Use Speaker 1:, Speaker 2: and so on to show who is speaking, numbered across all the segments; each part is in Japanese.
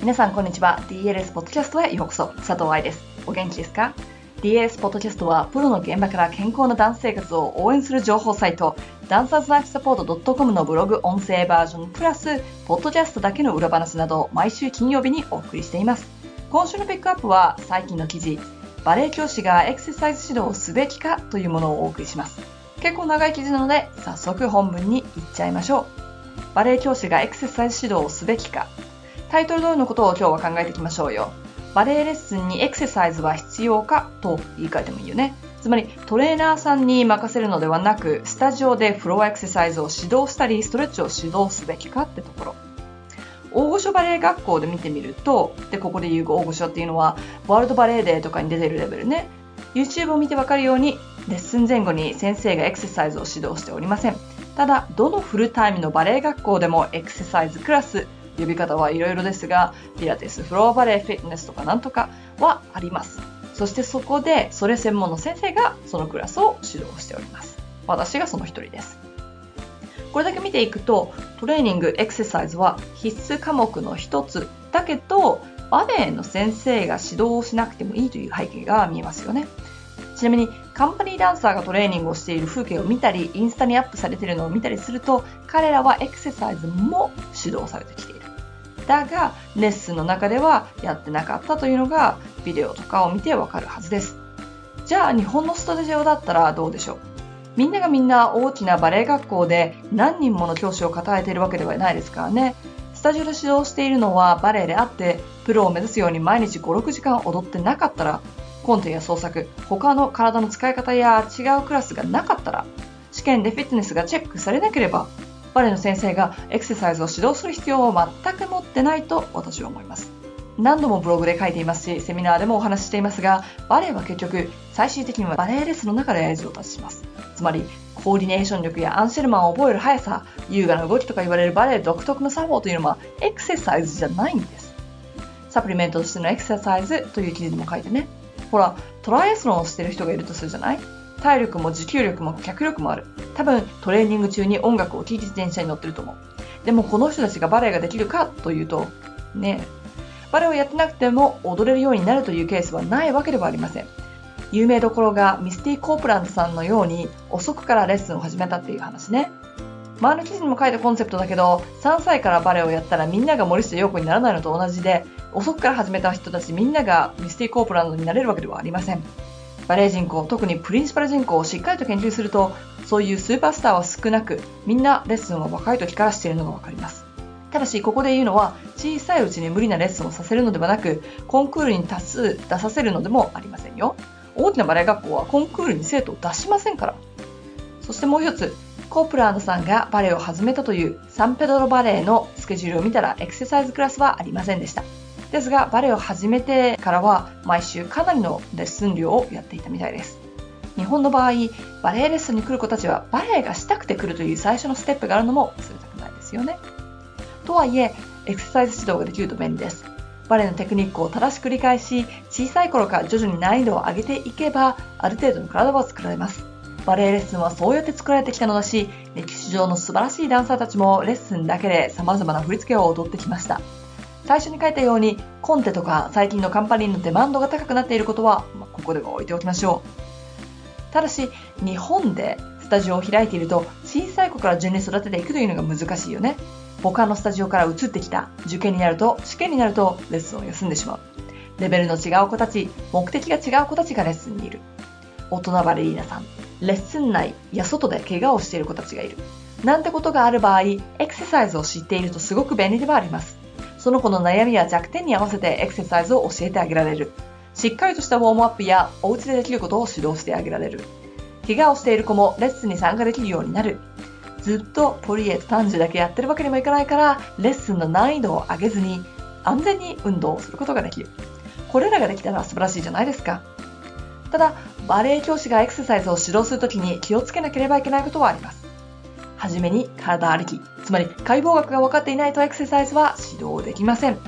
Speaker 1: 皆さんこんにちは。DLS ポッドキャストへようこそ。佐藤愛です。お元気ですか？DLS ポッドキャストはプロの現場から健康なダンス生活を応援する情報サイトダンサーズライフサポート .com のブログ音声バージョンプラスポッドキャストだけの裏話など毎週金曜日にお送りしています。今週のピックアップは最近の記事バレエ教師がエクササイズ指導をすべきかというものをお送りします。結構長い記事なので早速本文に行っちゃいましょう。バレエ教師がエクササイズ指導をすべきか。タイトル通りのことを今日は考えていきましょうよ。バレエレッスンにエクササイズは必要かと言い換えてもいいよね。つまりトレーナーさんに任せるのではなく、スタジオでフロアエクササイズを指導したり、ストレッチを指導すべきかってところ。大御所バレエ学校で見てみると、で、ここで言う大御所っていうのは、ワールドバレエデーとかに出てるレベルね。YouTube を見てわかるように、レッスン前後に先生がエクササイズを指導しておりません。ただ、どのフルタイムのバレエ学校でもエクササイズクラス、呼び方はいろいろですが、ピラティス、フロアバレー、フィットネスとかなんとかはあります。そしてそこで、それ専門の先生がそのクラスを指導しております。私がその一人です。これだけ見ていくと、トレーニング、エクササイズは必須科目の一つだけど、バレエの先生が指導をしなくてもいいという背景が見えますよね。ちなみにカンパニーダンサーがトレーニングをしている風景を見たりインスタにアップされているのを見たりすると彼らはエクササイズも指導されてきてだがレッスンの中ではやってなかったというのがビデオとかを見てわかるはずです。じゃあ日本のスタジオだったらどうでしょう？みんながみんな大きなバレエ学校で何人もの教師を抱えているわけではないですからね。スタジオで指導しているのはバレエであってプロを目指すように毎日56時間踊ってなかったらコンテや創作他の体の使い方や違うクラスがなかったら試験でフィットネスがチェックされなければバレエの先生がエクササイズを指導する必要を全く持ってないと私は思います。何度もブログで書いていますし、セミナーでもお話ししていますが、バレエは結局、最終的にはバレエレッスンの中で上達します。つまり、コーディネーション力やアンシェルマンを覚える速さ、優雅な動きとか言われるバレエ独特の作法というのは、エクササイズじゃないんです。サプリメントとしてのエクササイズという記事でも書いてね。ほら、トライアスロンをしてる人がいるとするじゃない？体力も持久力も脚力もある。多分トレーニング中に音楽を聴いて自転車に乗ってると思う。でもこの人たちがバレエができるかというと、ねバレエをやってなくても踊れるようになるというケースはないわけではありません。有名どころがミスティ・コープランドさんのように遅くからレッスンを始めたっていう話ね。前の記事にも書いたコンセプトだけど、3歳からバレエをやったらみんなが森下陽子にならないのと同じで、遅くから始めた人たちみんながミスティ・コープランドになれるわけではありません。バレエ人口、特にプリンシパル人口をしっかりと研究すると、そういうスーパースターは少なく、みんなレッスンを若い時からしているのがわかります。ただし、ここで言うのは、小さいうちに無理なレッスンをさせるのではなく、コンクールに多数出させるのでもありませんよ。大きなバレエ学校はコンクールに生徒を出しませんから。そしてもう一つ、コープランドさんがバレエを始めたというサンペドロバレエのスケジュールを見たらエクササイズクラスはありませんでした。ですが、バレエを始めてからは毎週かなりのレッスン量をやっていたみたいです。日本の場合、バレエレッスンに来る子たちはバレエがしたくて来るという最初のステップがあるのも忘れたくないですよね。とはいえ、エクササイズ指導ができると便利です。バレエのテクニックを正しく理解し、小さい頃から徐々に難易度を上げていけば、ある程度の体は作られます。バレエレッスンはそうやって作られてきたのだし、歴史上の素晴らしいダンサーたちもレッスンだけで様々な振り付けを踊ってきました。最初に書いたように、コンテとか最近のカンパニーのデマンドが高くなっていることは、まあ、ここでは置いておきましょう。ただし、日本でスタジオを開いていると、小さい子から順に育てていくというのが難しいよね。他のスタジオから移ってきた受験になると、試験になるとレッスンを休んでしまう。レベルの違う子たち、目的が違う子たちがレッスンにいる。大人バレリーナさん、レッスン内や外で怪我をしている子たちがいる。なんてことがある場合、エクササイズを知っているとすごく便利ではあります。その子の悩みや弱点に合わせてエクササイズを教えてあげられる。しっかりとしたウォームアップやお家でできることを指導してあげられる。怪我をしている子もレッスンに参加できるようになる。ずっとポリエと単樹だけやってるわけにもいかないから、レッスンの難易度を上げずに安全に運動をすることができる。これらができたら素晴らしいじゃないですか。ただ、バレエ教師がエクササイズを指導するときに気をつけなければいけないことはあります。はじめに体ありき、つまり解剖学が分かっていないとエクササイズは指導できません。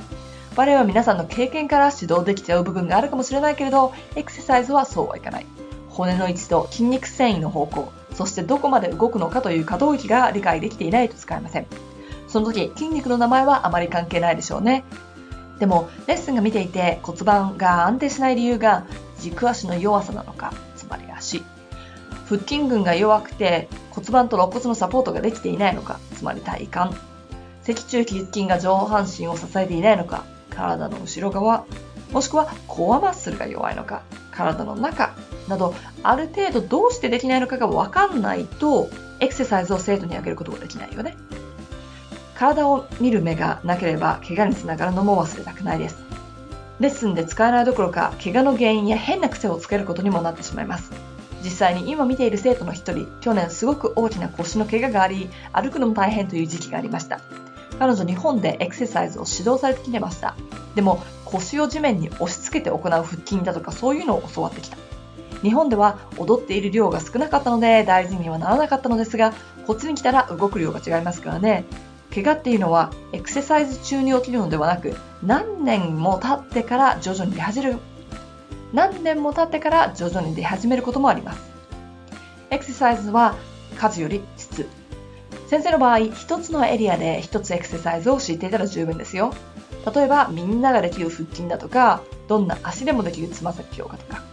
Speaker 1: バレエは皆さんの経験から指導できちゃう部分があるかもしれないけれど、エクササイズはそうはいかない。骨の位置と筋肉繊維の方向、そしてどこまで動くのかという可動域が理解できていないと使えません。その時、筋肉の名前はあまり関係ないでしょうね。でもレッスンが見ていて骨盤が安定しない理由が軸足の弱さなのか腹筋群が弱くて骨盤と肋骨のサポートができていないのかつまり体幹。脊柱起立筋が上半身を支えていないのか体の後ろ側。もしくはコアマッスルが弱いのか体の中。などある程度どうしてできないのかが分かんないとエクササイズを生徒にあげることができないよね。体を見る目がなければ怪我につながるのも忘れたくないです。レッスンで使えないどころか怪我の原因や変な癖をつけることにもなってしまいます。実際に今見ている生徒の一人去年すごく大きな腰の怪我があり歩くのも大変という時期がありました。彼女日本でエクササイズを指導されてきてましたでも腰を地面に押し付けて行う腹筋だとかそういうのを教わってきた。日本では踊っている量が少なかったので大事にはならなかったのですがこっちに来たら動く量が違いますからね。怪我っていうのはエクササイズ中に起きるのではなく何年も経ってから徐々に出始める何年も経ってから徐々に出始めることもあります。エクササイズは数より質。先生の場合一つのエリアで一つエクササイズを知っていたら十分ですよ。例えばみんなができる腹筋だとかどんな足でもできるつま先強化とか。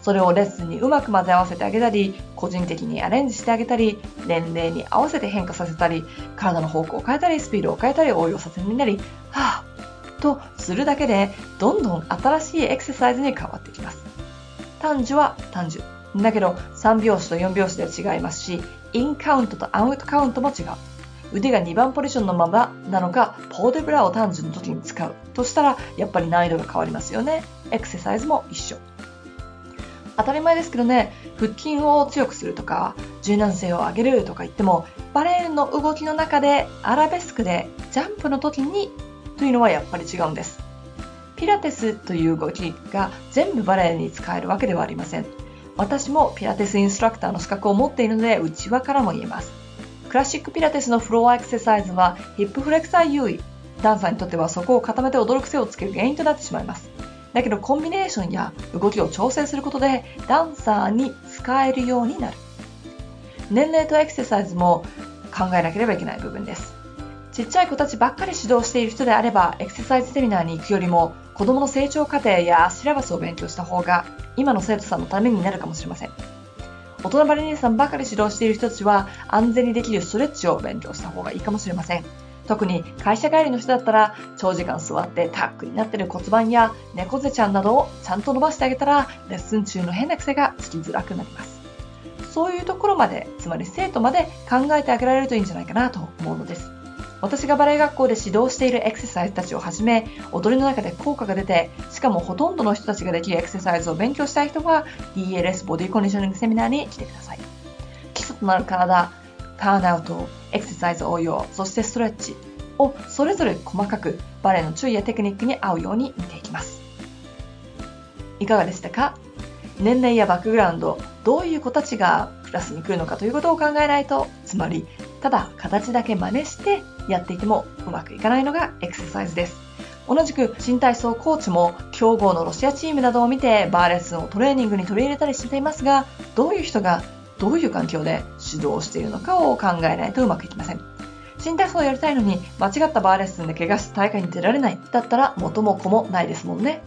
Speaker 1: それをレッスンにうまく混ぜ合わせてあげたり、個人的にアレンジしてあげたり、年齢に合わせて変化させたり、体の方向を変えたり、スピードを変えたり、応用させになり、はぁ、とするだけで、どんどん新しいエクササイズに変わってきます。単樹は単樹。だけど、3拍子と4拍子では違いますし、インカウントとアウトカウントも違う。腕が2番ポジションのままなのか、ポーデブラを単純の時に使うとしたら、やっぱり難易度が変わりますよね。エクササイズも一緒。当たり前ですけどね、腹筋を強くするとか、柔軟性を上げるとか言っても、バレエの動きの中でアラベスクでジャンプの時にというのはやっぱり違うんです。ピラティスという動きが全部バレエに使えるわけではありません。私もピラティスインストラクターの資格を持っているので、内輪からも言えます。クラシックピラティスのフロアエクササイズはヒップフレクサー優位。ダンサーにとってはそこを固めて踊る癖をつける原因となってしまいます。だけどコンビネーションや動きを調整することでダンサーに使えるようになる。年齢とエクササイズも考えなければいけない部分です。ちっちゃい子たちばっかり指導している人であればエクササイズセミナーに行くよりも子供の成長過程やシラバスを勉強した方が今の生徒さんのためになるかもしれません。大人バレリーさんばかり指導している人たちは安全にできるストレッチを勉強した方がいいかもしれません。特に会社帰りの人だったら長時間座ってタックになってる骨盤や猫背ちゃんなどをちゃんと伸ばしてあげたらレッスン中の変な癖がつきづらくなります。そういうところまで、つまり生徒まで考えてあげられるといいんじゃないかなと思うのです。私がバレエ学校で指導しているエクササイズたちをはじめ、踊りの中で効果が出て、しかもほとんどの人たちができるエクササイズを勉強したい人は、DLS ボディコンディショニングセミナーに来てください。基礎となる体、ターンアウト、エクササイズ応用、そしてストレッチをそれぞれ細かくバレエの注意やテクニックに合うように見ていきます。いかがでしたか？年齢やバックグラウンド、どういう子たちがクラスに来るのかということを考えないと、つまり、ただ形だけ真似してやっていてもうまくいかないのがエクササイズです。同じく新体操コーチも強豪のロシアチームなどを見てバーレッスンをトレーニングに取り入れたりしていますが、どういう人がどういう環境で指導しているのかを考えないとうまくいきません。新体操をやりたいのに間違ったバーレッスンで怪我して大会に出られないだったら元も子もないですもんね。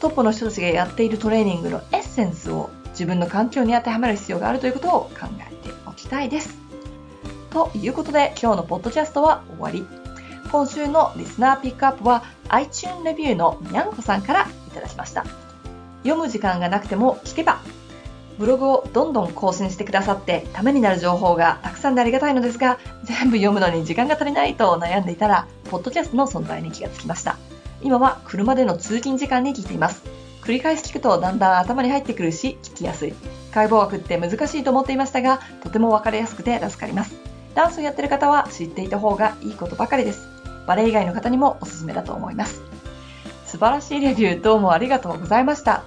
Speaker 1: トップの人たちがやっているトレーニングのエッセンスを自分の環境に当てはめる必要があるということを考えておきたいです。ということで今日のポッドキャストは終わり。今週のリスナーピックアップは iTunes レビューのにゃんこさんからいただきました。読む時間がなくても聞けばブログをどんどん更新してくださってためになる情報がたくさんでありがたいのですが全部読むのに時間が足りないと悩んでいたらポッドキャストの存在に気がつきました今は車での通勤時間に聞いています繰り返し聞くとだんだん頭に入ってくるし聞きやすい解剖学って難しいと思っていましたがとても分かりやすくて助かりますダンスをやってる方は知っていた方がいいことばかりですバレエ以外の方にもおすすめだと思います素晴らしいレビューどうもありがとうございました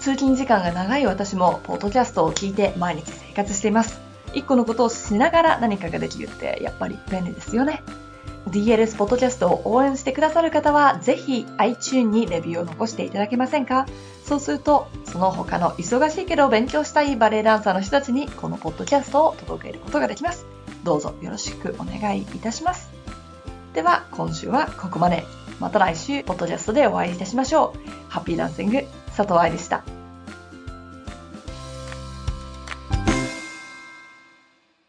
Speaker 1: 通勤時間が長い私も、ポッドキャストを聞いて毎日生活しています。一個のことをしながら何かができるってやっぱり便利ですよね。DLS ポッドキャストを応援してくださる方は、ぜひ iTune にレビューを残していただけませんか？そうすると、その他の忙しいけど勉強したいバレエダンサーの人たちにこのポッドキャストを届けることができます。どうぞよろしくお願いいたします。では、今週はここまで。また来週、ポッドキャストでお会いいたしましょう。ハッピーダンシング、佐藤愛でした。